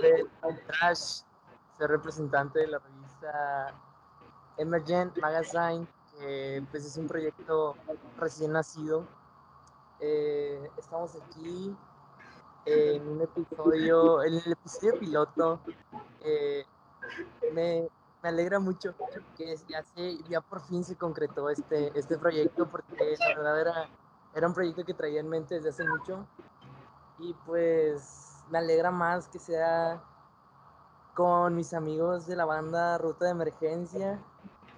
del Trash, soy representante de la revista Emergent Magazine, que pues es un proyecto recién nacido. Eh, estamos aquí en un episodio, en el episodio piloto. Eh, me, me, alegra mucho que ya, se, ya por fin se concretó este, este proyecto, porque la verdad era, era un proyecto que traía en mente desde hace mucho. Y pues me alegra más que sea con mis amigos de la banda Ruta de Emergencia,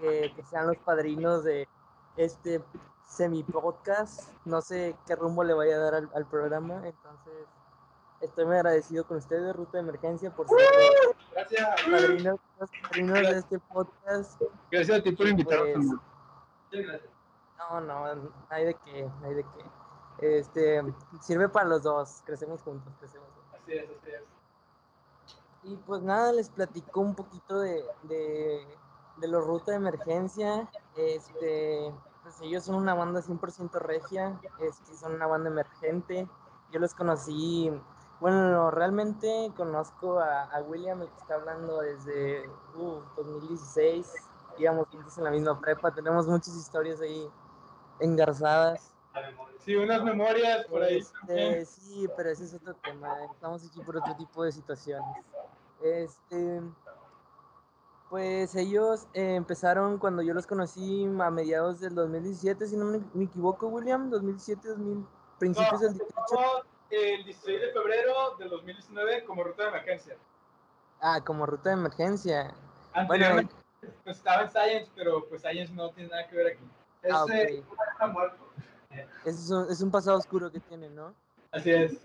que, que sean los padrinos de este semi-podcast. No sé qué rumbo le vaya a dar al, al, programa, entonces estoy muy agradecido con ustedes, Ruta de Emergencia, por ser Gracias. padrinos, los padrinos de este podcast. Gracias a ti por invitarnos. Pues, no, no, no hay de qué, no hay de qué. Este, sirve para los dos, crecemos juntos, crecemos juntos. Y pues nada, les platico un poquito de, de, los Ruta de Emergencia. Este, pues ellos son una banda 100% regia, este, son una banda emergente. Yo los conocí, bueno, realmente conozco a, William, el que está hablando desde uh, 2016. Íbamos juntos en la misma prepa, tenemos muchas historias ahí engarzadas. Sí, unas memorias por ahí. Este, sí, pero ese es otro tema. Estamos aquí por otro tipo de situaciones. Este, pues ellos eh, empezaron cuando yo los conocí a mediados del 2017, si no me, me equivoco, William, 2017, 2000, principios No, del 18. empezamos El 16 de febrero del 2019 como ruta de emergencia. Ah, como ruta de emergencia. Anteriormente pues, estaba en Science, pero pues Science no tiene nada que ver aquí. Ah, Ese ok. está muerto. Es un, es un pasado oscuro que tienen, ¿no? Así es.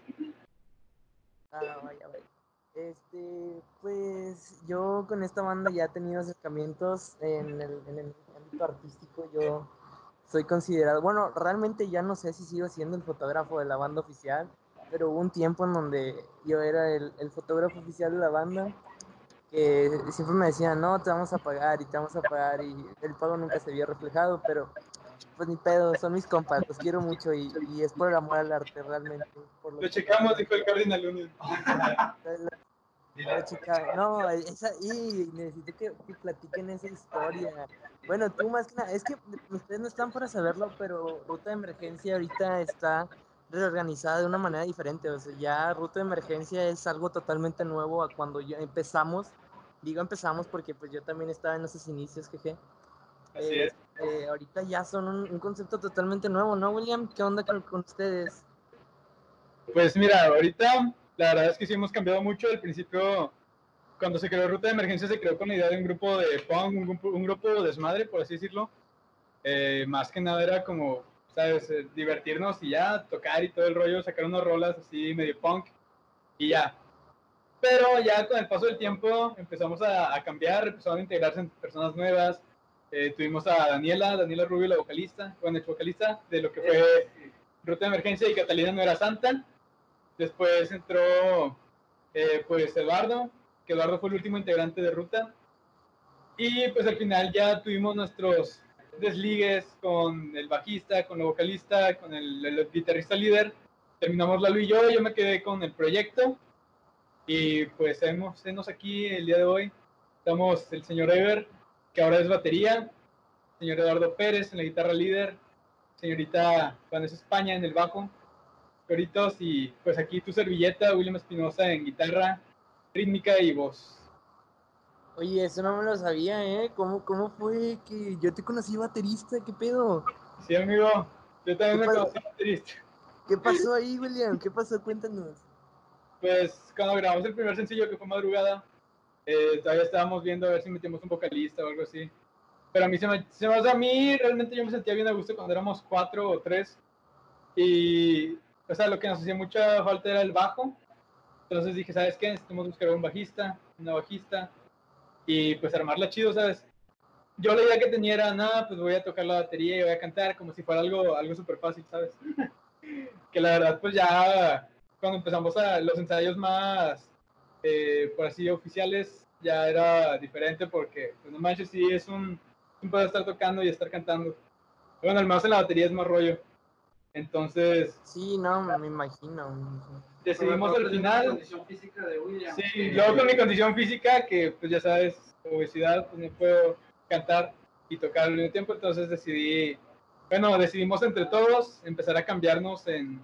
Ah, vaya, vaya. Este, pues yo con esta banda ya he tenido acercamientos en el, en el ámbito artístico. Yo soy considerado, bueno, realmente ya no sé si sigo siendo el fotógrafo de la banda oficial, pero hubo un tiempo en donde yo era el, el fotógrafo oficial de la banda, que siempre me decían, no, te vamos a pagar y te vamos a pagar, y el pago nunca se vio reflejado, pero pues ni pedo, son mis compas, los quiero mucho y, y es por el amor al arte realmente. Por Lo checamos, dijo el Cardinal Union. no, esa, y necesito que, que platiquen esa historia. Bueno, tú más que nada, es que ustedes no están para saberlo, pero Ruta de Emergencia ahorita está reorganizada de una manera diferente. O sea, ya Ruta de Emergencia es algo totalmente nuevo a cuando ya empezamos. Digo empezamos porque pues yo también estaba en esos inicios, jeje. Así Eh, es. eh, ahorita ya son un, un concepto totalmente nuevo, ¿no, William? ¿Qué onda con, con ustedes? Pues mira, ahorita la verdad es que sí hemos cambiado mucho. Al principio, cuando se creó Ruta de Emergencia, se creó con la idea de un grupo de punk, un grupo, un grupo de desmadre, por así decirlo. Eh, más que nada era como, ¿sabes? Eh, divertirnos y ya, tocar y todo el rollo, sacar unas rolas así medio punk y ya. Pero ya con el paso del tiempo empezamos a, a cambiar, empezaron a integrarse en personas nuevas. Eh, tuvimos a Daniela, Daniela Rubio, la vocalista, bueno, ex vocalista de lo que fue Ruta de Emergencia y Catalina no era santa. Después entró eh, pues Eduardo, que Eduardo fue el último integrante de Ruta. Y pues al final ya tuvimos nuestros desligues con el bajista, con la vocalista, con el, el guitarrista líder. Terminamos Lalo y yo, yo me quedé con el proyecto. Y pues hemos, hemos aquí el día de hoy. Estamos el señor Ever, que ahora es batería. Señor Eduardo Pérez en la guitarra líder. Señorita Vanessa España en el bajo. Coritos y pues aquí tu servilleta, William Espinosa en guitarra, rítmica y voz. Oye, eso no me lo sabía, ¿eh? ¿Cómo, cómo fue que yo te conocí baterista? ¿Qué pedo? Sí, amigo, yo también me ¿Qué conocí baterista. ¿Qué pasó ahí, William? ¿Qué pasó? Cuéntanos. Pues cuando grabamos el primer sencillo que fue Madrugada, eh, todavía estábamos viendo a ver si metíamos un vocalista o algo así. Pero a mí se me, se me- a mí realmente yo me sentía bien a gusto cuando éramos cuatro o tres. Y, o sea, lo que nos hacía mucha falta era el bajo. Entonces dije, ¿sabes qué? Necesitamos buscar un bajista, una bajista. Y pues armarla chido, ¿sabes? Yo la idea que tenía era, nada, pues voy a tocar la batería y voy a cantar como si fuera algo, algo súper fácil, ¿sabes? que la verdad, pues ya cuando empezamos a los ensayos más, eh, por así, oficiales, ya era diferente porque, pues no manches, sí es un, un poder estar tocando y estar cantando. Bueno, al menos en la batería es más rollo. Entonces... Sí, no, me imagino. Decidimos al final... La condición física de William. Sí, luego con mi condición física, que pues ya sabes, obesidad, pues no puedo cantar y tocar al mismo tiempo, entonces decidí, bueno, decidimos entre todos empezar a cambiarnos en,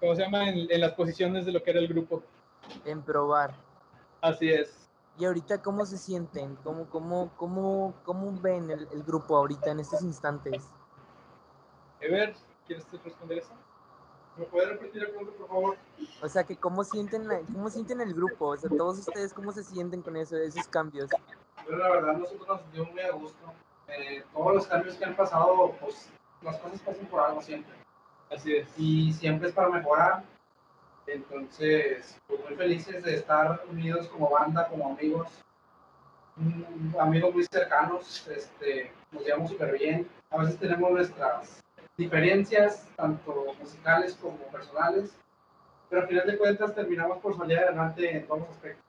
¿cómo se llama? En, en las posiciones de lo que era el grupo. En probar. Así es. ¿Y ahorita cómo se sienten? ¿Cómo, cómo, cómo, cómo ven el, el grupo ahorita en estos instantes? Ever, ¿quieres responder eso? ¿Me puede repetir el punto, por favor? O sea, que cómo sienten, la- cómo sienten el grupo, o sea, todos ustedes cómo se sienten con eso, esos cambios. Pero la verdad, nosotros nos sentimos muy a gusto. Eh, todos los cambios que han pasado, pues las cosas pasan por algo siempre. Así es. Y siempre es para mejorar. Entonces, pues muy felices de estar unidos como banda, como amigos. Mm, amigos muy cercanos, este, nos llevamos súper bien. A veces tenemos nuestras diferencias, tanto musicales como personales, pero al final de cuentas terminamos por salir adelante en todos los aspectos.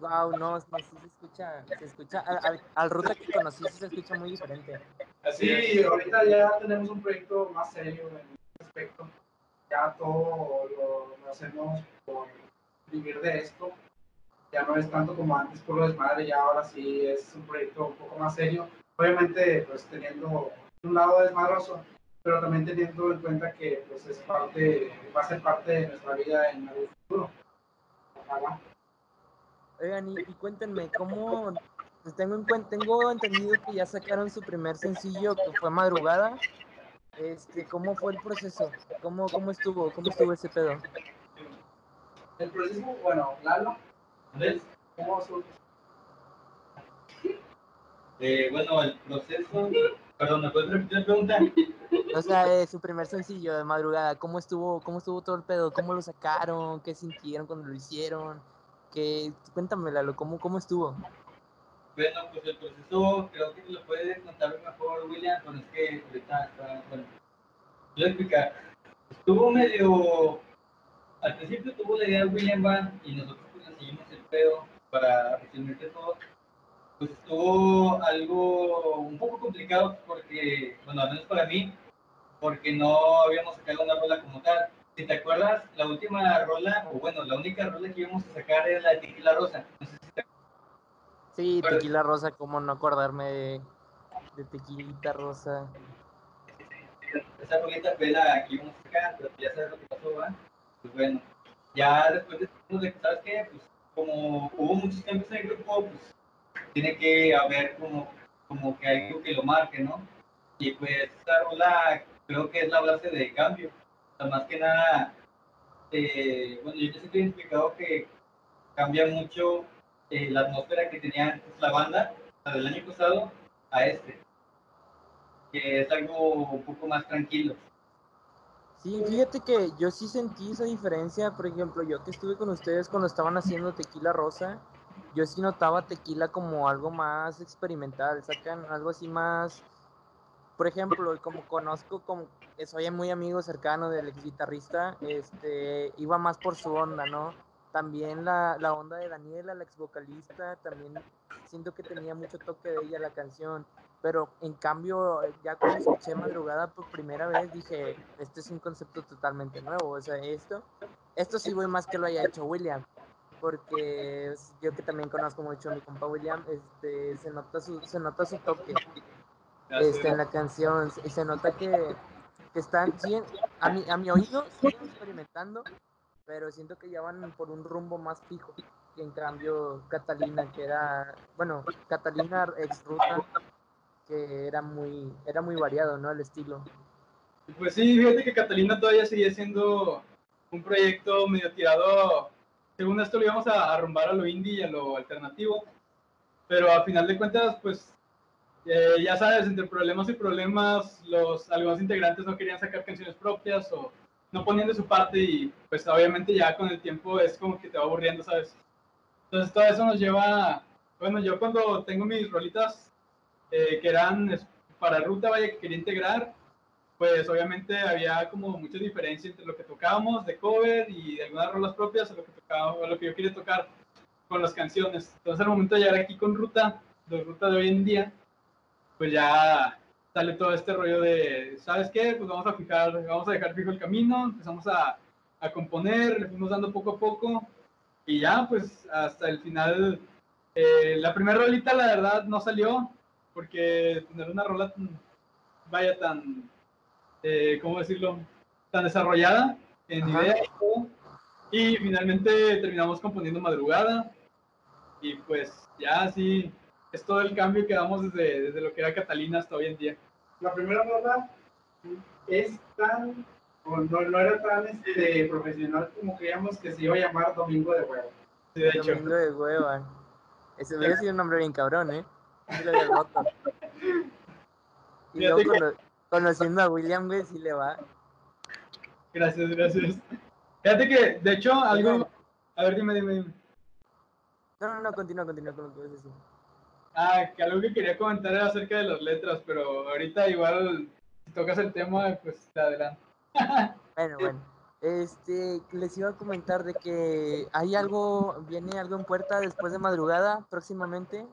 Wow, no, no, sí se escucha, se escucha, al, al, al ruta que conocí sí se escucha muy diferente. Sí, ahorita ya tenemos un proyecto más serio en Ya todo lo, lo hacemos por vivir de esto. Ya no es tanto como antes por lo desmadre, ya ahora sí es un proyecto un poco más serio. Obviamente, pues teniendo un lado desmadroso, pero también teniendo en cuenta que pues es parte, va a ser parte de nuestra vida en el futuro. Ojalá. Oigan, y, y cuéntenme, ¿cómo? tengo, en tengo entendido que ya sacaron su primer sencillo, que fue Madrugada. Este, ¿Cómo fue el proceso? ¿Cómo, cómo estuvo? ¿Cómo estuvo ese pedo? El proceso, bueno, Lalo, ¿cómo su- Eh, bueno, el proceso. Perdón, ¿me puedes repetir la pregunta? O sea, eh, su primer sencillo de Madrugada, ¿cómo estuvo, ¿cómo estuvo todo el pedo? ¿Cómo lo sacaron? ¿Qué sintieron cuando lo hicieron? ¿Qué? Cuéntame, Lalo, ¿cómo, cómo estuvo? Bueno, pues el proceso creo que lo puede contar mejor William, pero es que ahorita está. Bueno, a explicar. Estuvo medio. Al principio tuvo la idea William Van y nosotros pues le seguimos el pedo para resumirte todo. Pues estuvo algo un poco complicado porque, bueno, al menos para mí, porque no habíamos sacado una rola como tal. Si te acuerdas, la última rola, o bueno, la única rola que íbamos a sacar era la de Tequila Rosa. Te Sí, Tequila Rosa, ¿cómo no acordarme de, de Tequilita Rosa? esa rolita fue la que íbamos a sacar, pero ya sabes lo que pasó, ¿va? Pues bueno, ya después de de que, ¿sabes qué? Pues como hubo muchos cambios en el grupo, pues tiene que haber como, como que algo que lo marque, ¿no? Y pues esa rola creo que es la base de cambio. O sea, más que nada, eh, bueno, yo ya siempre he explicado que cambia mucho eh, la atmósfera que tenía la banda, la del año pasado, a este que es algo un poco más tranquilo. Sí, fíjate que yo sí sentí esa diferencia, por ejemplo, yo que estuve con ustedes cuando estaban haciendo Tequila Rosa, yo sí notaba Tequila como algo más experimental, sacan algo así más, por ejemplo, como conozco, como soy muy amigo cercano del ex guitarrista, este, iba más por su onda, ¿no? También la, la onda de Daniela, la ex vocalista, también siento que tenía mucho toque de ella la canción pero en cambio ya cuando escuché madrugada por primera vez dije este es un concepto totalmente nuevo o sea esto esto sí voy más que lo haya hecho William porque yo que también conozco mucho a mi compa William este se nota su se nota su toque este, en la canción y se nota que, que están siguen- a mi a mi oído siguen experimentando pero siento que ya van por un rumbo más fijo que en cambio Catalina que era bueno Catalina ex ruta que era muy, era muy variado, ¿no? El estilo. Pues sí, fíjate que Catalina todavía seguía siendo un proyecto medio tirado. Según esto lo íbamos a arrumbar a lo indie y a lo alternativo. Pero a final de cuentas, pues eh, ya sabes, entre problemas y problemas, los algunos integrantes no querían sacar canciones propias o no ponían de su parte y pues obviamente ya con el tiempo es como que te va aburriendo, ¿sabes? Entonces todo eso nos lleva, bueno, yo cuando tengo mis rolitas eh, que eran para ruta, vaya, que quería integrar, pues obviamente había como mucha diferencia entre lo que tocábamos de cover y de algunas rolas propias a lo que tocaba, a lo que yo quería tocar con las canciones. Entonces al momento de llegar aquí con ruta, de ruta de hoy en día, pues ya sale todo este rollo de, ¿sabes qué? Pues vamos a fijar, vamos a dejar fijo el camino, empezamos a, a componer, le fuimos dando poco a poco y ya, pues hasta el final, eh, la primera rolita la verdad no salió porque tener una rola tan, vaya tan, eh, ¿cómo decirlo? Tan desarrollada en Ajá. idea y todo. Y finalmente terminamos componiendo madrugada y pues ya así es todo el cambio que damos desde, desde lo que era Catalina hasta hoy en día. La primera rola es tan, o no, no era tan este, profesional como creíamos que se iba a llamar Domingo de Huevo. Sí, de hecho. Domingo de hueva. Ese hubiera sido un nombre bien cabrón, ¿eh? Y luego cono- conociendo a William, güey, sí le va. Gracias, gracias. Fíjate que, de hecho, algo... A ver, dime, dime, dime. No, no, no, continúa, continúa con lo que vas a decir. Ah, que algo que quería comentar era acerca de las letras, pero ahorita igual, si tocas el tema, pues te adelanto. Bueno, bueno. Este, les iba a comentar de que hay algo, viene algo en puerta después de madrugada, próximamente,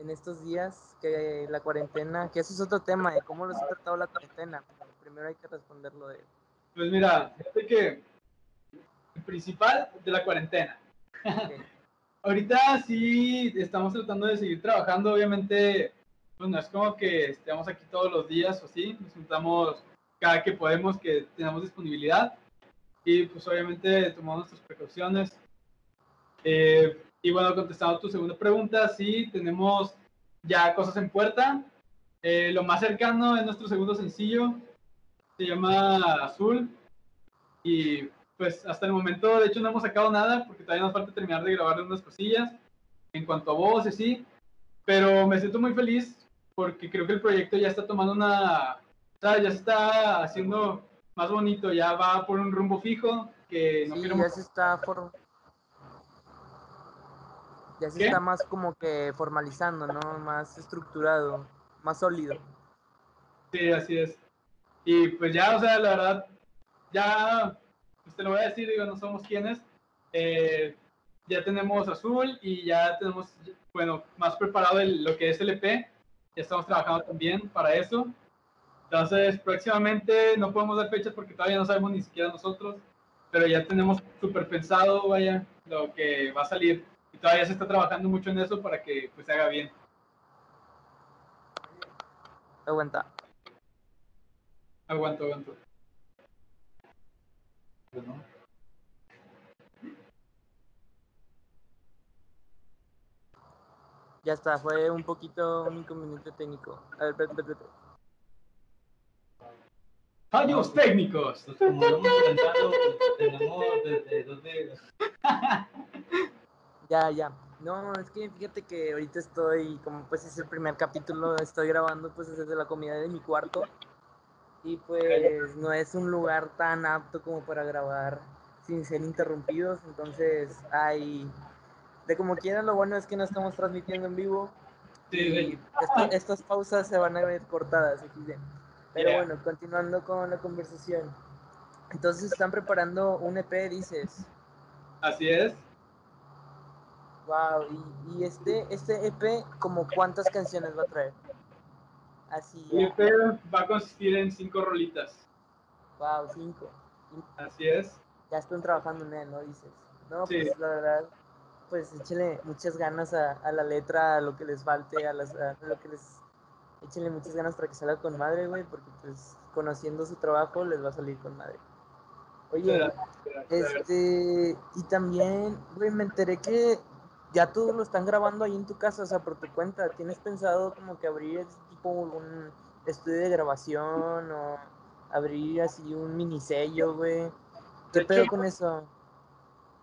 en estos días, que la cuarentena, que eso es otro tema, de cómo los ha tratado la cuarentena. Primero hay que responderlo de Pues mira, fíjate que el principal de la cuarentena. Ahorita sí estamos tratando de seguir trabajando, obviamente, pues no es como que estemos aquí todos los días o así, nos juntamos cada que podemos, que tenemos disponibilidad y pues obviamente tomamos nuestras precauciones. Eh, y bueno, contestando tu segunda pregunta, sí, tenemos ya cosas en puerta. Eh, lo más cercano es nuestro segundo sencillo, se llama Azul y pues hasta el momento, de hecho, no hemos sacado nada porque todavía nos falta terminar de grabar unas cosillas en cuanto a voz y sí. Pero me siento muy feliz porque creo que el proyecto ya está tomando una. O sea, ya se está haciendo más bonito, ya va por un rumbo fijo que no Sí, queremos. ya se está for- ya se ¿Qué? está más como que formalizando, ¿no? Más estructurado, más sólido. Sí, así es. Y pues ya, o sea, la verdad, ya, pues te lo voy a decir, digo, no somos quienes. Eh, ya tenemos azul y ya tenemos, bueno, más preparado el- lo que es el EP. Ya estamos trabajando también para eso. Entonces, próximamente no podemos dar fechas porque todavía no sabemos ni siquiera nosotros, pero ya tenemos súper pensado, vaya, lo que va a salir. Y todavía se está trabajando mucho en eso para que pues se haga bien. Aguanta. Aguanto, aguanto. Bueno. Ya está, fue un poquito un inconveniente técnico. A ver, espérate, espérate. Fallos técnicos. Como lo hemos comentado, tenemos desde donde Ya, ya. No, es que fíjate que ahorita estoy, como pues es el primer capítulo, estoy grabando pues desde la comida de mi cuarto. Y pues no es un lugar tan apto como para grabar sin ser interrumpidos. Entonces hay, de como quiera, lo bueno es que no estamos transmitiendo en vivo. Sí, estas pausas se van a ver cortadas. Pero Yeah. bueno, continuando con la conversación. Entonces están preparando un EP, dices. así es. Wow, y, y este, este EP, como cuántas canciones va a traer? Así, El EP va a consistir en cinco rolitas. wow, cinco. Así es. Ya están trabajando en él, ¿no? Dices. No, Sí. pues la verdad, pues échenle muchas ganas a, a la letra, a lo que les falte, a, las, a lo que les... Échenle muchas ganas para que salga con madre, güey, porque pues conociendo su trabajo les va a salir con madre. Oye, Este, y también, güey, me enteré que ya todo lo están grabando ahí en tu casa, o sea, por tu cuenta. ¿Tienes pensado como que abrir tipo un estudio de grabación o abrir así un mini sello, güey? ¿Qué De pedo hecho- con eso?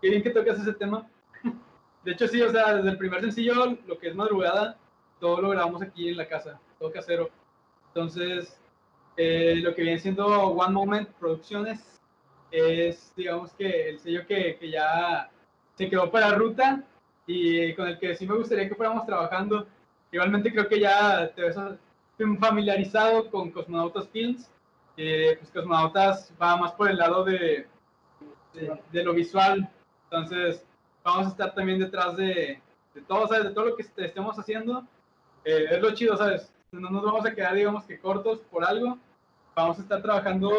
Qué bien que tocas ese tema. De hecho, sí, o sea, desde el primer sencillo, lo que es madrugada, todo lo grabamos aquí en la casa, todo casero. Entonces, eh, lo que viene siendo One Moment Producciones es, digamos que el sello que, que ya se quedó para ruta y con el que sí me gustaría que fuéramos trabajando. Igualmente creo que ya te ves familiarizado con Cosmonautas Films. Eh, pues Cosmonautas va más por el lado de, de, de lo visual. Entonces, vamos a estar también detrás de, de todo, ¿sabes? De todo lo que est- estemos haciendo. Eh, es lo chido, ¿sabes? no nos vamos a quedar, digamos que cortos por algo. Vamos a estar trabajando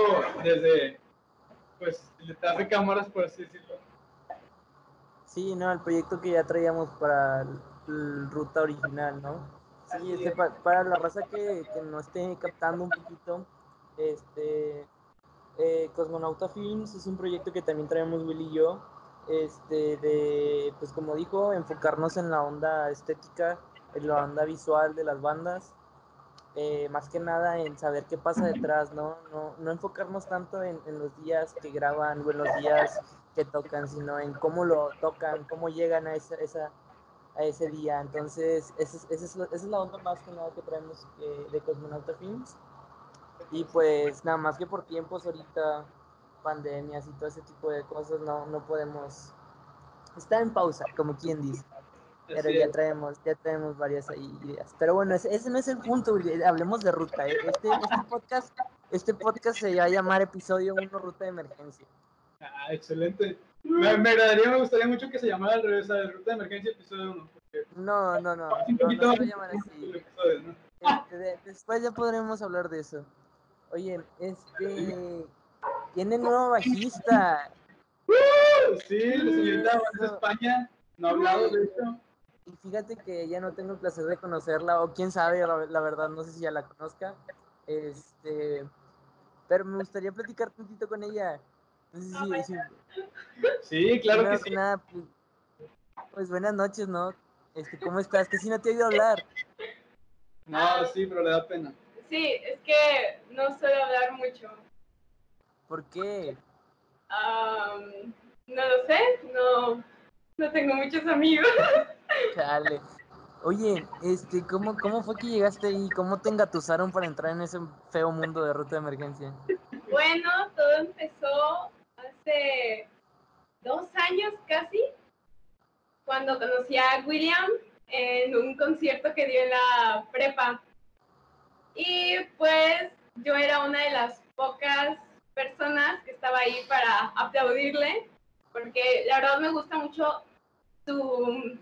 desde, pues, detrás de cámaras, por así decirlo. Sí, no, el proyecto que ya traíamos para el ruta original, ¿no? Sí, este, pa- para la raza que, que no esté captando un poquito, este, eh, Cosmonauta Films es un proyecto que también traemos Will y yo, este, de, pues como dijo, enfocarnos en la onda estética, en la onda visual de las bandas, eh, más que nada en saber qué pasa detrás, ¿no? No, no enfocarnos tanto en, en los días que graban o en los días que tocan, sino en cómo lo tocan, cómo llegan a, esa, esa- a ese día. Entonces, esa es, esa es, la- esa es la onda más que nada que traemos eh, de Cosmonauta Films. Y pues nada más que por tiempos ahorita, pandemias y todo ese tipo de cosas, no, no podemos... Está en pausa, como quien dice. Pero ya traemos, ya traemos varias ideas. Pero bueno, ese, ese no es el punto, Uri, hablemos de ruta. ¿eh? Este, este podcast, este podcast se va a llamar episodio 1 Ruta de Emergencia. Ah, excelente. Me, me agradaría, me gustaría mucho que se llamara al revés, de Ruta de Emergencia, episodio 1. Porque No, no, no, un poquito a. Este, de- después ya podremos hablar de eso. Oye, este tiene nuevo bajista. Sí, la señorita Eso. España no ha hablado de eso. Y fíjate que ya no tengo el placer de conocerla, o quién sabe, la, la verdad, no sé si ya la conozca. Este, pero me gustaría platicar un poquito con ella. Si- Sí, claro que sí. nada, pues, pues buenas noches, ¿no? Este, ¿cómo estás? Que si no te he oído hablar. No, sí, pero le da pena. Sí, es que no suelo hablar mucho. ¿Por qué? Am, no lo sé, no, no tengo muchos amigos. Chale. Oye, este, ¿cómo, ¿cómo fue que llegaste ahí? ¿Cómo te engatusaron para entrar en ese feo mundo de ruta de emergencia? Bueno, todo empezó dos años casi, cuando conocí a William en un concierto que dio en la prepa. Y pues yo era una de las pocas personas que estaba ahí para aplaudirle, porque la verdad me gusta mucho tu,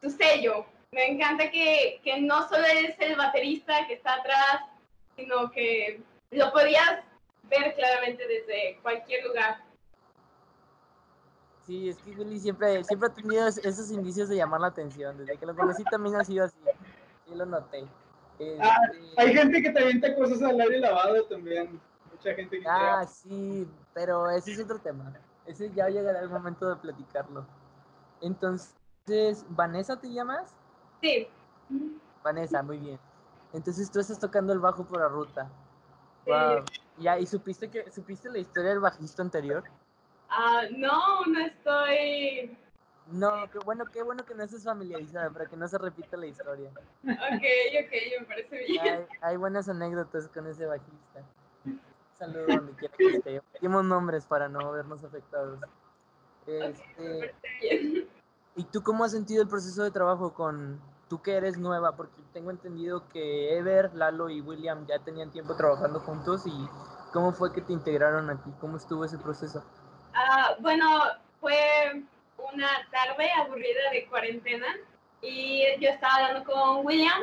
tu sello. Me encanta que, que no solo eres el baterista que está atrás, sino que lo podías ver claramente desde cualquier lugar. Sí, es que Willy siempre, siempre ha tenido es- esos indicios de llamar la atención. Desde que lo conocí también ha sido así. Sí, lo noté. Ah, Este, Hay gente que te avienta cosas al aire lavado también. Mucha gente que Ah, sí, pero ese es otro tema. Ese ya llegará el momento de platicarlo. Entonces, ¿Vanessa te llamas? Sí, Vanessa, muy bien. Entonces tú estás tocando el bajo por la ruta. Sí. Wow. Ya, ¿y supiste que supiste la historia del bajista anterior? Ah, no, no estoy. No, qué bueno, qué bueno que no estés familiarizada para que no se repita la historia. Ok, ok, me parece bien. Hay, hay buenas anécdotas con ese bajista. Saludos donde quiera que esté. Pedimos nombres para no vernos afectados. Este, bien. ¿Y tú cómo has sentido el proceso de trabajo con tú que eres nueva? Porque tengo entendido que Ever, Lalo y William ya tenían tiempo trabajando juntos y ¿cómo fue que te integraron a ti? ¿Cómo estuvo ese proceso? Ah, bueno, fue una tarde aburrida de cuarentena y yo estaba hablando con William.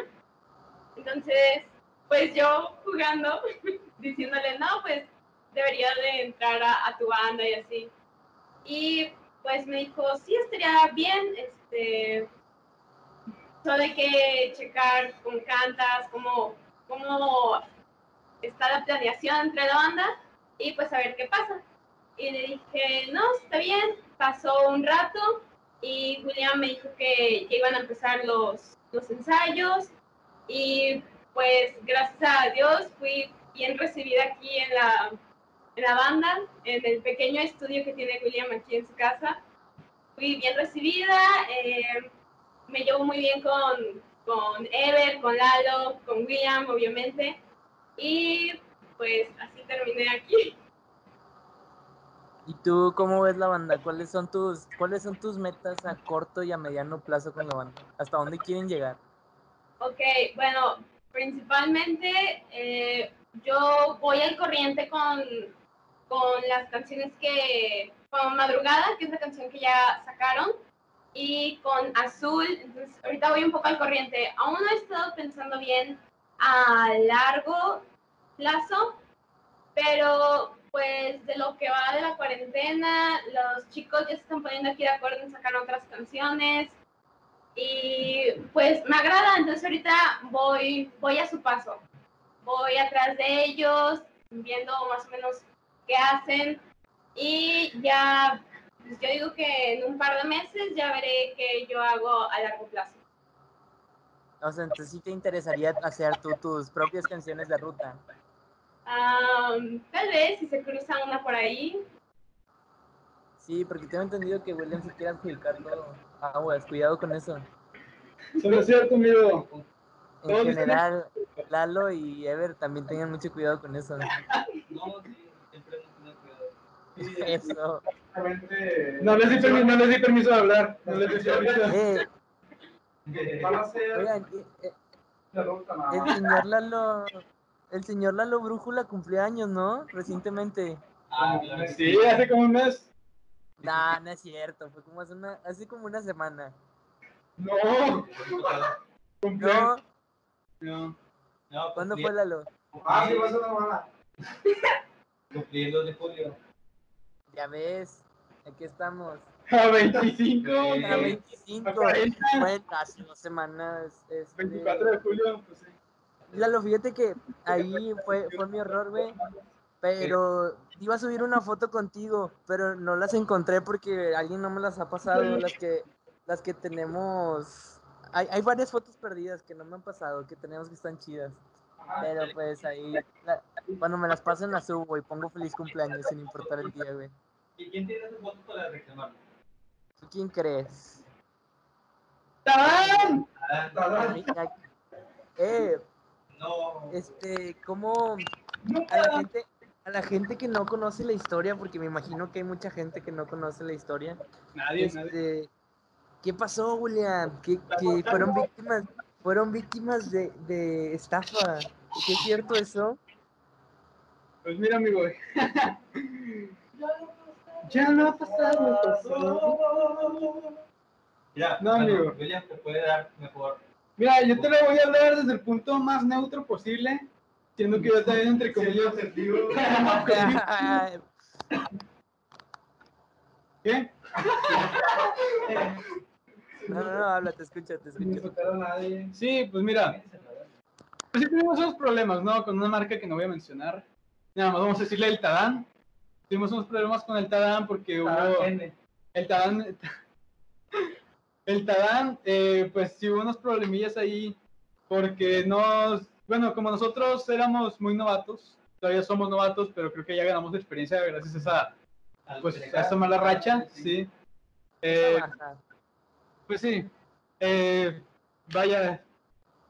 Entonces, pues yo jugando, diciéndole, no, pues debería de entrar a, a tu banda y así. Y pues me dijo, sí, estaría bien, este, solo hay que checar cómo cantas, cómo, cómo está la planeación entre la banda y pues a ver qué pasa. Y le dije, no, está bien. Pasó un rato y William me dijo que ya iban a empezar los, los ensayos y pues gracias a Dios fui bien recibida aquí en la, en la banda, en el pequeño estudio que tiene William aquí en su casa. Fui bien recibida, eh, me llevo muy bien con, con Ever, con Lalo, con William, obviamente. Y pues así terminé aquí. ¿Y tú cómo ves la banda? ¿Cuáles son tus cuáles son tus metas a corto y a mediano plazo con la banda? ¿Hasta dónde quieren llegar? Ok, bueno, principalmente eh, yo voy al corriente con, con las canciones que, con Madrugada, que es la canción que ya sacaron, y con Azul, entonces ahorita voy un poco al corriente. Aún no he estado pensando bien a largo plazo, pero pues de lo que va de la cuarentena, los chicos ya se están poniendo aquí de acuerdo en sacar otras canciones y pues me agrada, entonces ahorita voy, voy a su paso, voy atrás de ellos, viendo más o menos qué hacen y ya, pues yo digo que en un par de meses ya veré qué yo hago a largo plazo. O sea, entonces sí te interesaría hacer tú tus propias canciones de ruta. Am, tal vez si se cruza una por ahí. Sí, porque tengo entendido que William se quiere adjudicar todo. Aguas, cuidado con eso. Eso no es cierto, amigo. En general, Lalo y Ever también tengan mucho cuidado con eso. No, sí, siempre tenido cuidado. Eso. Básicamente, No les di permiso, no les di permiso de hablar. No les di permiso. Eh, van a ser oigan, eh, el señor Lalo, el señor Lalo Brújula cumplió años, ¿no? Recientemente. Ah, claro. Sí, hace como un mes. Nah, no es cierto, fue como hace una, hace como una semana. No. No, No. No, ¿cuándo fue Lalo? Ah, sí, va a ser una el 2 de julio. Ya ves, aquí estamos. A 25. A Eh, 25, a 40. bueno, hace dos semanas. Este, 24 de julio, pues sí. Lalo, fíjate que ahí fue, fue mi error, güey. Pero iba a subir una foto contigo, pero no las encontré porque alguien no me las ha pasado. Las que, las que tenemos. Hay, hay varias fotos perdidas que no me han pasado, que tenemos que están chidas. Pero pues ahí, la- cuando me las pasen las subo y pongo feliz cumpleaños sin importar el día, güey. ¿Y quién tiene esa foto para reclamarlo? ¿Tú quién crees? ¡Tarán! Ah, Eh, no. este, ¿cómo a la gente, a la gente que no conoce la historia, porque me imagino que hay mucha gente que no conoce la historia, Nadie, nadie. este, ¿qué pasó, William? Que, que fueron víctimas, fueron víctimas de, de estafa. ¿Es cierto eso? Pues mira, amigo. Ya no ha pasado. pasó. Mira, No, bueno, amigo. William te puede dar mejor. Mira, yo te lo voy a hablar desde el punto más neutro posible, siendo que yo también, entre comillas, ¿Qué? No, no, no, habla, te escucho, te escucho. insultar a nadie. Sí, pues mira, pues sí tuvimos unos problemas, ¿no? Con una marca que no voy a mencionar. Nada más vamos a decirle el Tadán. Tuvimos unos problemas con el Tadán porque hubo... N. El Tadán, el Tadán, eh, pues sí hubo unos problemillas ahí, porque nos, bueno, como nosotros éramos muy novatos, todavía somos novatos, pero creo que ya ganamos experiencia gracias a esa, Al pues, a esa mala racha, sí. Eh, Ajá. pues sí, eh, vaya,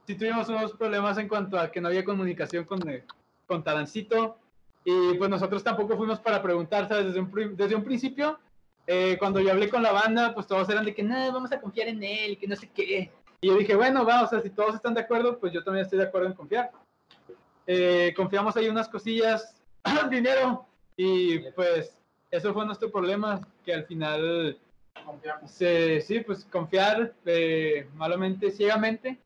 sí tuvimos unos problemas en cuanto a que no había comunicación con, eh, con Tadancito, y pues nosotros tampoco fuimos para preguntar, ¿sabes? Desde un, desde un principio, eh, cuando yo hablé con la banda, pues todos eran de que, no, vamos a confiar en él, que no sé qué. Y yo dije, bueno, va, o sea, si todos están de acuerdo, pues yo también estoy de acuerdo en confiar. Eh, confiamos ahí unas cosillas, dinero, y pues eso fue nuestro problema, que al final Confiamos. se- sí, pues confiar eh, malamente, ciegamente,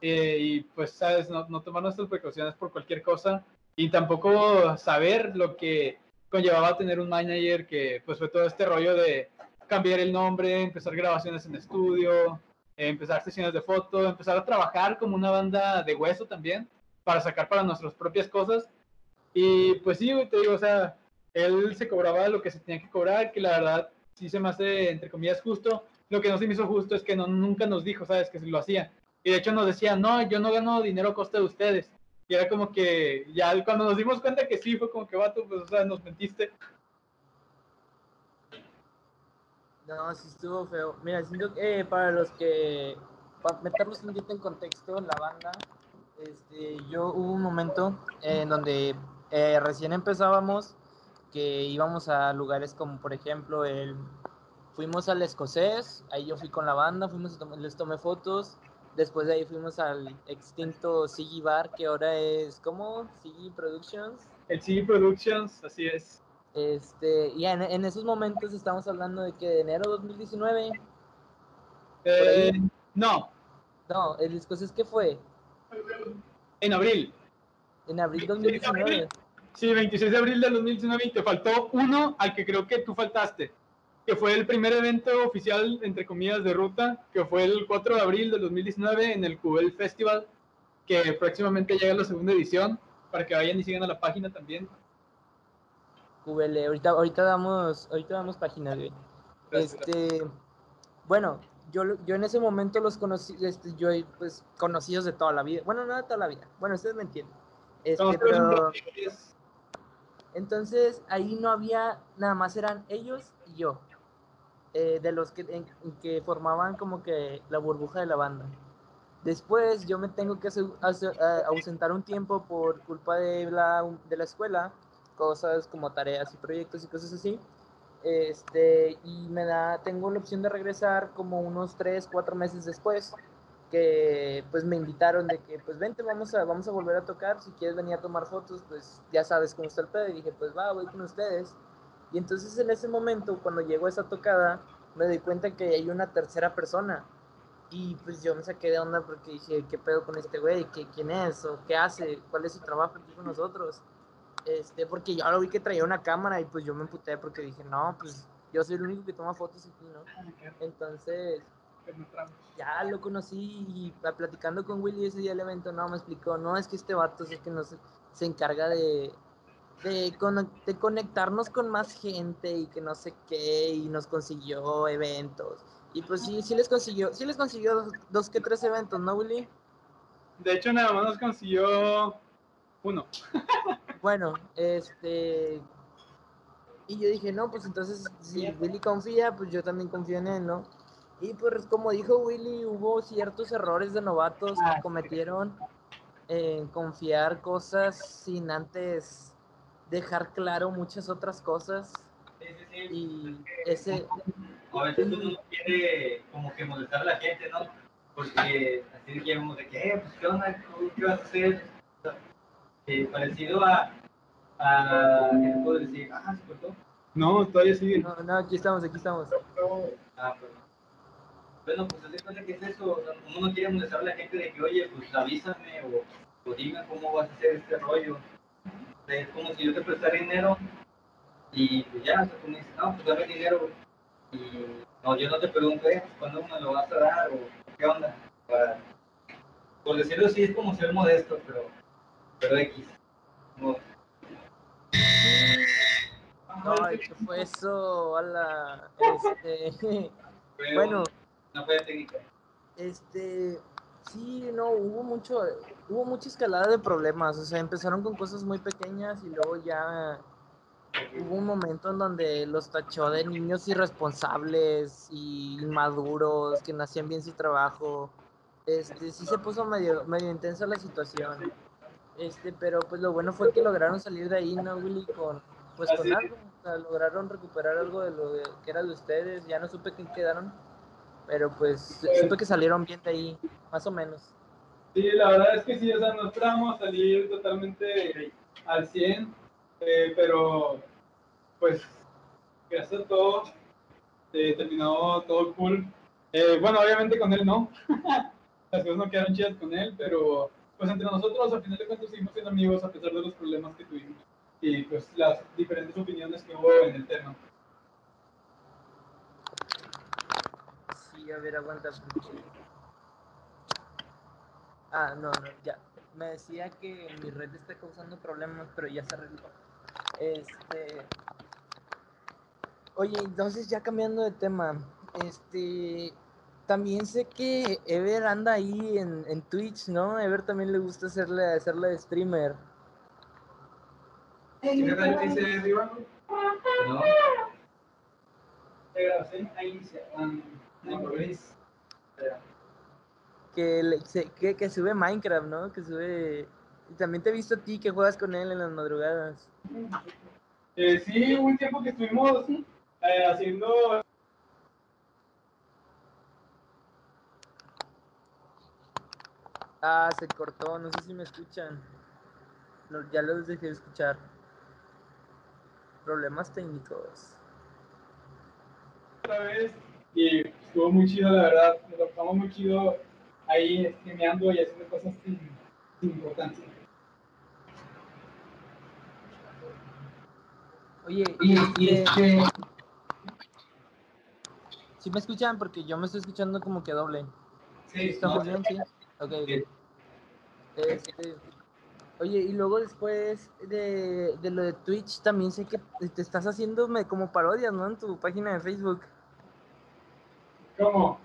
eh, y pues, sabes, no, no tomar nuestras precauciones por cualquier cosa, y tampoco saber lo que conllevaba tener un manager, que pues fue todo este rollo de cambiar el nombre, empezar grabaciones en estudio, empezar sesiones de foto, empezar a trabajar como una banda de hueso también, para sacar para nuestras propias cosas. Y pues sí, te digo, o sea, él se cobraba lo que se tenía que cobrar, que la verdad sí se me hace, entre comillas, justo. Lo que no se me hizo justo es que no, nunca nos dijo, ¿sabes? Que se lo hacía. Y de hecho nos decía, no, yo no gano dinero a costa de ustedes. Y era como que, ya cuando nos dimos cuenta que sí, fue como que, vato, pues, o sea, nos mentiste. No, sí estuvo feo. Mira, siento que eh, para los que, para meterlos un poquito en contexto, la banda, este, yo hubo un momento en donde eh, recién empezábamos, que íbamos a lugares como, por ejemplo, el, fuimos al escocés, ahí yo fui con la banda, fuimos les tomé fotos, después de ahí fuimos al extinto CG Bar, que ahora es, ¿cómo? CG Productions. El CD Productions, así es. Este, y en, en esos momentos estamos hablando de que de enero 2019, Eh, no, no, el escocés, ¿qué fue? en abril. En abril 26 de abril. 2019. Sí, 26 de abril del 2019 y te faltó uno al que creo que tú faltaste, que fue el primer evento oficial, entre comillas, de ruta, que fue el 4 de abril del 2019 en el Cubel Festival, que próximamente llega la segunda edición, para que vayan y sigan a la página también. QL, ahorita, ahorita damos, ahorita damos páginas, güey. Este, bueno, yo, yo en ese momento los conocí, este, yo, pues, conocidos de toda la vida. Bueno, no de toda la vida. Bueno, ustedes me entienden. Este, pero, entonces, ahí no había, nada más eran ellos y yo. Eh, de los que, en- que formaban como que la burbuja de la banda. Después yo me tengo que ausentar un tiempo por culpa de la, de la escuela, cosas como tareas y proyectos y cosas así. Este, y me da, tengo la opción de regresar como unos 3, 4 meses después, que pues me invitaron de que pues vente, vamos a, vamos a volver a tocar, si quieres venir a tomar fotos, pues ya sabes cómo está el pedo. Y dije, pues va, voy con ustedes. Y entonces en ese momento, cuando llegó esa tocada, me di cuenta que hay una tercera persona. Y pues yo me saqué de onda porque dije, ¿qué pedo con este güey? ¿Qué, ¿Quién es? ¿O qué hace? ¿Cuál es su trabajo aquí con nosotros? Este, porque yo lo vi que traía una cámara y pues yo me emputé porque dije, no, pues yo soy el único que toma fotos aquí, ¿no? Entonces, ya lo conocí y a- platicando con Willy ese día del evento, no, me explicó, no, es que este vato es el que nos, se encarga de, de, cono- de conectarnos con más gente y que no sé qué, y nos consiguió eventos. Y pues sí, sí les consiguió, sí les consiguió dos, dos que tres eventos, ¿no, Willy? De hecho, nada más nos consiguió uno. Bueno, este... Y yo dije, no, pues entonces si Willy confía, pues yo también confío en él, ¿no? Y pues como dijo Willy, hubo ciertos errores de novatos que cometieron en confiar cosas sin antes dejar claro muchas otras cosas. Sí, sí, sí. Y ese, A veces uno no quiere como que molestar a la gente, ¿no? Porque así dijimos de que, eh, pues, ¿qué onda? ¿Tú ¿Qué vas a hacer? Eh, parecido a, a, ¿qué te puedo decir? Ah, se cortó. No, todavía sigue. no, no, aquí estamos, aquí estamos. Ah, pues. Bueno, pues de cuenta que es eso. Uno no quiere molestar a la gente de que, oye, pues avísame o, o dime cómo vas a hacer este rollo. Es como si yo te prestara dinero y pues ya, o sea, tú me dices, no, pues dame dinero. Y no, yo no te pregunto, eh, pues, ¿cuándo me lo vas a dar o qué onda? Para, por decirlo así, es como ser modesto, pero, pero X. No, Ay, ¿qué fue eso? Hola. Este, fue bueno, una falla técnica. Este, sí, no, hubo mucho, hubo mucha escalada de problemas, o sea, empezaron con cosas muy pequeñas y luego ya hubo un momento en donde los tachó de niños irresponsables y inmaduros, que no hacían bien su trabajo. Este, sí se puso medio, medio intensa la situación. Este, pero pues lo bueno fue que lograron salir de ahí, ¿no, Willy? Con, pues con algo, o sea, lograron recuperar algo de lo de- que era de ustedes, ya no supe quién quedaron. Pero pues Pues- supe que salieron bien de ahí, más o menos. Sí, la verdad es que sí, o sea, no esperábamos salir totalmente al 100, eh, pero pues gracias a todo, eh, terminó todo cool. Eh, bueno, obviamente con él no, las cosas no quedaron chidas con él, pero pues entre nosotros al final de cuentas seguimos siendo amigos a pesar de los problemas que tuvimos y pues las diferentes opiniones que hubo en el tema. Sí, a ver, aguanta. porque- Ah, no, no, ya. Me decía que mi red está causando problemas, pero ya se arregló. Este. Oye, entonces ya cambiando de tema, este. También sé que Ever anda ahí en, en Twitch, ¿no? Ever también le gusta hacerle, hacerle de streamer. ¿Sí me da que dice? ¿No? De grabación ahí um, Luis. Que, le- que, que sube Minecraft, ¿no? Que sube. Y también te he visto a ti que juegas con él en las madrugadas. Eh, sí, un tiempo que estuvimos eh, haciendo Ah, se cortó, no sé si me escuchan. Ya los dejé de escuchar. Problemas técnicos. otra vez y estuvo muy chido, la verdad. Nos lo muy chido ahí streameando y haciendo cosas sin, sin importancia. Oye, Y, este, este, ¿sí me escuchan? Porque yo me estoy escuchando como que doble. sí, ¿Estamos no, bien? Sí. Ok. Este, oye, y luego después de, de lo de Twitch, también sé que te estás haciéndome como parodias, ¿no? En tu página de Facebook. ¿Cómo?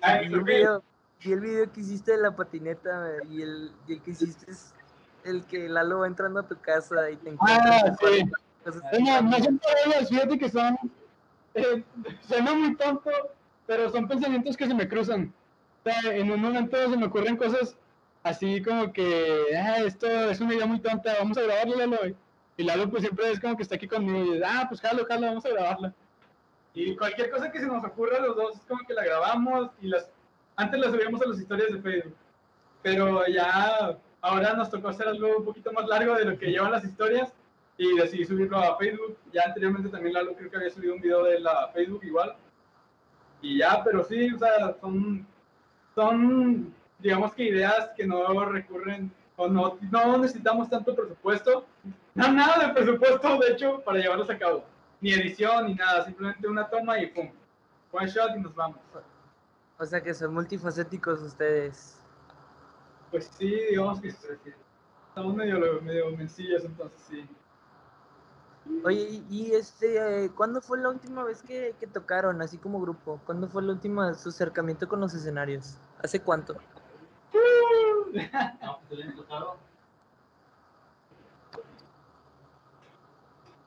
Ay, vi, el video, vi el video que hiciste de la patineta y el, y el que hiciste es el que Lalo va entrando a tu casa y te Ah, encuentra sí. cosas No, no son parodias, fíjate que son. Eh, suena muy tonto, pero son pensamientos que se me cruzan. O sea, en un momento se me ocurren cosas así como que, ah, esto es una idea muy tonta, vamos a grabarlo, Lalo. Y Lalo, pues siempre es como que está aquí conmigo y dice, ah, pues jalo, jalo, vamos a grabarla. Y cualquier cosa que se nos ocurra los dos es como que la grabamos y las. Antes las subíamos a las historias de Facebook. Pero ya ahora nos tocó hacer algo un poquito más largo de lo que llevan las historias y decidí subirlo a Facebook. Ya anteriormente también Lalo creo que había subido un video de la Facebook igual. Y ya, pero sí, o sea, son, son digamos que ideas que no recurren o no, no necesitamos tanto presupuesto. No, nada de presupuesto, de hecho, para llevarlos a cabo. Ni edición, ni nada, simplemente una toma y pum. One shot y nos vamos. O sea que son multifacéticos ustedes. Pues sí, digamos que sí, estamos medio, medio mencillas, entonces sí. Oye, y, este, eh, ¿cuándo fue la última vez que, que tocaron, así como grupo? ¿Cuándo fue la última su acercamiento con los escenarios? ¿Hace cuánto? No, pues el año pasado.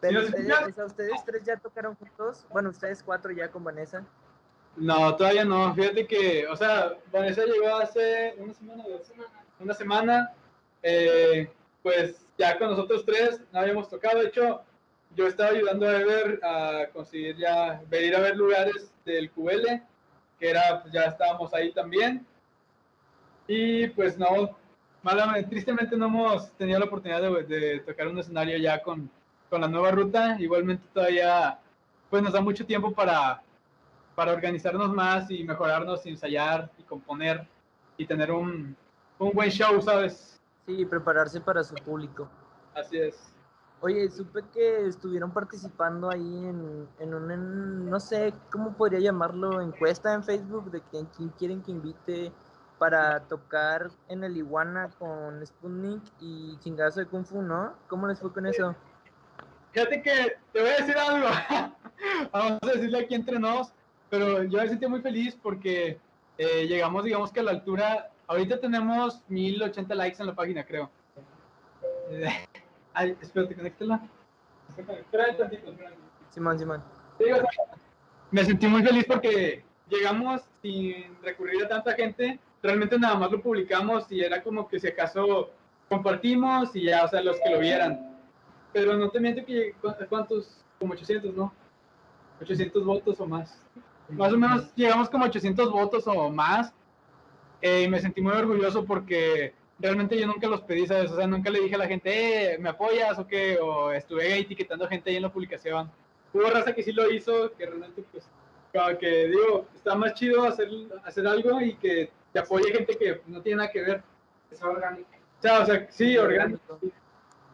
Pero ¿nos ustedes, o ustedes tres ya tocaron juntos. Bueno, ustedes cuatro ya con Vanessa. No, todavía no. Fíjate que, o sea, Vanessa llegó hace una semana, dos semanas, una semana. eh, pues ya con nosotros tres no habíamos tocado. De hecho, yo estaba ayudando a Ever a conseguir ya, venir a ver lugares del QL, que era, pues ya estábamos ahí también. Y pues no, malamente, tristemente no hemos tenido la oportunidad de, de tocar un escenario ya con, con la nueva ruta. Igualmente todavía, pues nos da mucho tiempo para para organizarnos más y mejorarnos y ensayar y componer y tener un, un buen show, ¿sabes? Sí, prepararse para su público. Así es. Oye, supe que estuvieron participando ahí en, en un, en- no sé, ¿cómo podría llamarlo? Encuesta en Facebook de quién, quién quieren que invite para tocar en el Iguana con Sputnik y chingazo de Kung Fu, ¿no? ¿Cómo les fue con eso? Fíjate que te voy a decir algo. Vamos a decirle aquí entre nos, pero yo me sentí muy feliz porque eh, llegamos, digamos que a la altura. Ahorita tenemos 1080 likes en la página, creo. Eh, Ay, espérate, conéctala. Espérate tantito. Simón, Simón. Sí, o sea, me sentí muy feliz porque llegamos sin recurrir a tanta gente. Realmente nada más lo publicamos y era como que si acaso compartimos y ya, o sea, los que lo vieran. Pero no te miento que ¿cu- cuántos, como 800, ¿no? 800 votos o más. Más o menos llegamos como 800 votos o más. eh, y me sentí muy orgulloso porque realmente yo nunca los pedí, ¿sabes? O sea, nunca le dije a la gente, eh, ¿me apoyas o qué? O estuve etiquetando gente ahí en la publicación hubo raza que sí lo hizo, que realmente pues como que digo, está más chido hacer, hacer algo y que te apoye gente que no tiene nada que ver. Es orgánico. O sea, o sea sí, orgánico.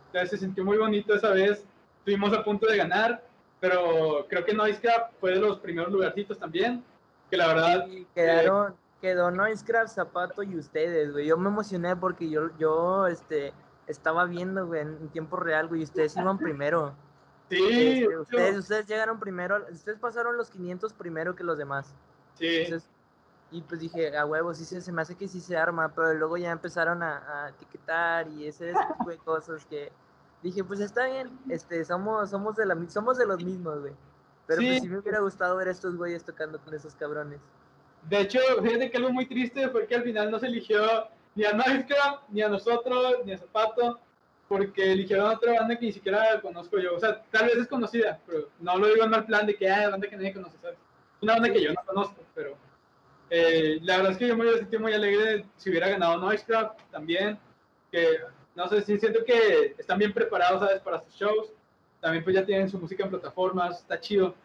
Entonces se sintió muy bonito esa vez. Estuvimos a punto de ganar, pero creo que Noisecraft fue de los primeros lugarcitos también. Que la verdad, quedaron, quedó Noisecraft, Zapato y ustedes, güey. Yo me emocioné porque yo, yo, este, estaba viendo, güey, en tiempo real, güey, y ustedes iban primero. sí, Este, ustedes, ustedes llegaron primero, ustedes pasaron los 500 primero que los demás. sí. Entonces, y pues dije, a huevo, sí se, se me hace que sí se arma, pero luego ya empezaron a, a etiquetar y ese, ese tipo de cosas que dije, pues está bien, este, somos, somos de la somos de los mismos, güey. Pero Sí. pues sí me hubiera gustado ver a estos güeyes tocando con esos cabrones. De hecho, fíjate que algo muy triste fue que al final no se eligió ni a Noisecraft, ni a nosotros, ni a Zapato, porque eligieron a otra banda que ni siquiera conozco yo. O sea, tal vez es conocida, pero no lo digo en mal plan de que hay banda que nadie conoce, ¿sabes? Una banda que yo no conozco, pero eh, la verdad es que yo me sentido muy alegre si hubiera ganado Noisecraft también, que no sé, sí siento que están bien preparados, ¿sabes? Para sus shows. También pues ya tienen su música en plataformas, está chido.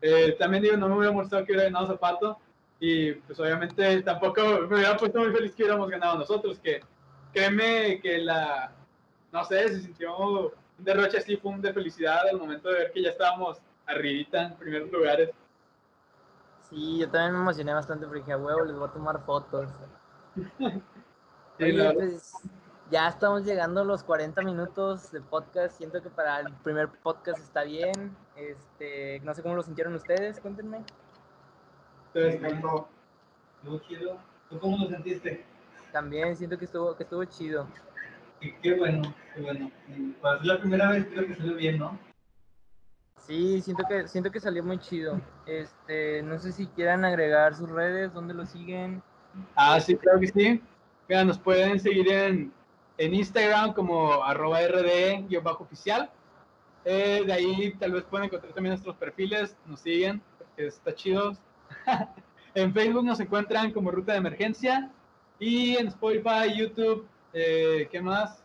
Eh, también digo, no me hubiera molestado que hubiera ganado Zapato, y pues obviamente tampoco me hubiera puesto muy feliz que hubiéramos ganado nosotros, que créeme que la, no sé, se sintió un derroche así, fue un de felicidad al momento de ver que ya estábamos arribita en primeros lugares. Sí, yo también me emocioné bastante porque dije, "A huevo, les voy a tomar fotos. Oye, pues, ya estamos llegando a los 40 minutos de podcast. Siento que para el primer podcast está bien. Este, no sé cómo lo sintieron ustedes, cuéntenme. Me Entonces, encantó. Muy chido. ¿Tú cómo lo sentiste? También siento que estuvo, que estuvo chido. Qué, qué bueno, qué bueno. Pues es la primera vez creo que salió bien, ¿no? Sí, siento que, siento que salió muy chido. Este, no sé si quieran agregar sus redes, dónde lo siguen. Ah, sí, claro que sí. Mira, nos pueden seguir en, en Instagram como arroba rd-oficial. Eh, de ahí tal vez pueden encontrar también nuestros perfiles, nos siguen, porque está chido. en Facebook nos encuentran como Ruta de Emergencia y en Spotify, YouTube, eh, ¿qué más?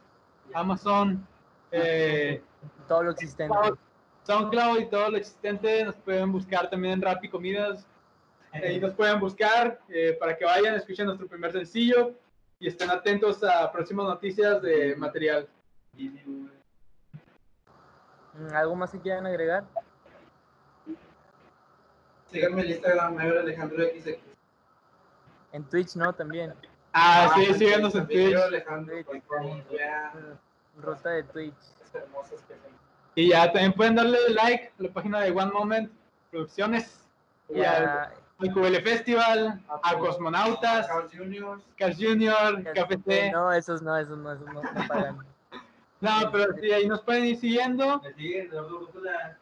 Amazon, eh, Todo lo existente. SoundCloud y todo lo existente. Nos pueden buscar también en Rappi Comidas. Ahí nos pueden buscar eh, para que vayan, escuchen nuestro primer sencillo y estén atentos a próximas noticias de material. Mm, ¿Algo más que quieran agregar? Síganme en Instagram, Mayor Alejandro XX. En Twitch, ¿no? También. Ah, sí, pues, síganos en Twitch. Alejandro, vean Ruta de Twitch. hermosas que son. Y ya también pueden darle like a la página de One Moment Producciones y al, al QL Festival, a Cosmonautas, Carl Jr. Cars Junior, KFC. No, esos no, esos no, esos no, no pagan. No, pero sí, ahí nos pueden ir siguiendo. Rúcula.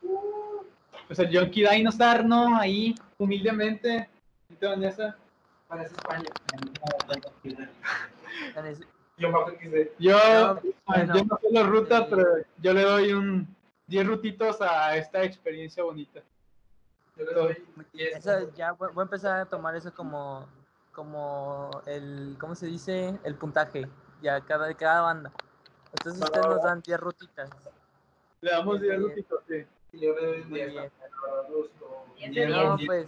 Pues el Junkie Dinosaur, ¿no? Ahí, humildemente. ¿Y tú, Vanessa? Parece España. Yo No, bueno. yo no sé las rutas, pero yo le doy un 10 rutitos a esta experiencia bonita. Yo le doy 10. Eso ya voy a empezar a tomar eso como, como el, ¿cómo se dice? El puntaje, ya cada, de cada banda. Entonces ustedes nos dan 10 rutitas. Le damos 10 Bien. rutitos, sí. Yo le doy Muy 10. bien. La verdad, me gustó. Diez Bien, de No, pues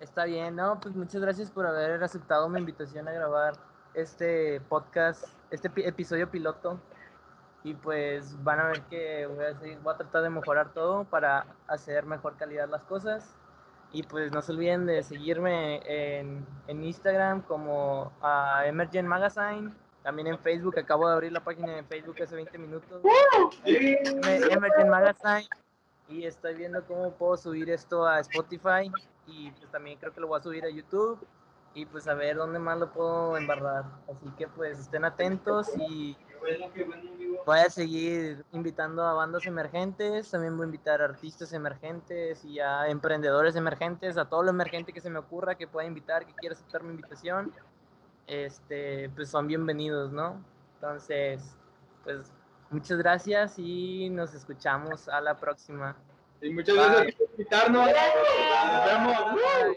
está bien, ¿no? Pues muchas gracias por haber aceptado mi invitación a grabar este podcast, este pi- episodio piloto. Y pues van a ver que voy a, seguir- voy a tratar de mejorar todo para hacer mejor calidad las cosas. Y pues no se olviden de seguirme en, en Instagram como a Emergent Magazine. También en Facebook, acabo de abrir la página de Facebook hace 20 minutos. Me- Emergent Magazine y estoy viendo cómo puedo subir esto a Spotify y pues también creo que lo voy a subir a YouTube y pues a ver dónde más lo puedo embarrar. Así que pues estén atentos y Amigo. voy a seguir invitando a bandas emergentes, también voy a invitar a artistas emergentes y a emprendedores emergentes, a todo lo emergente que se me ocurra que pueda invitar, que quiera aceptar mi invitación. Este, pues son bienvenidos, ¿no? Entonces, pues muchas gracias y nos escuchamos a la próxima. Y muchas gracias por invitarnos. Nos vemos.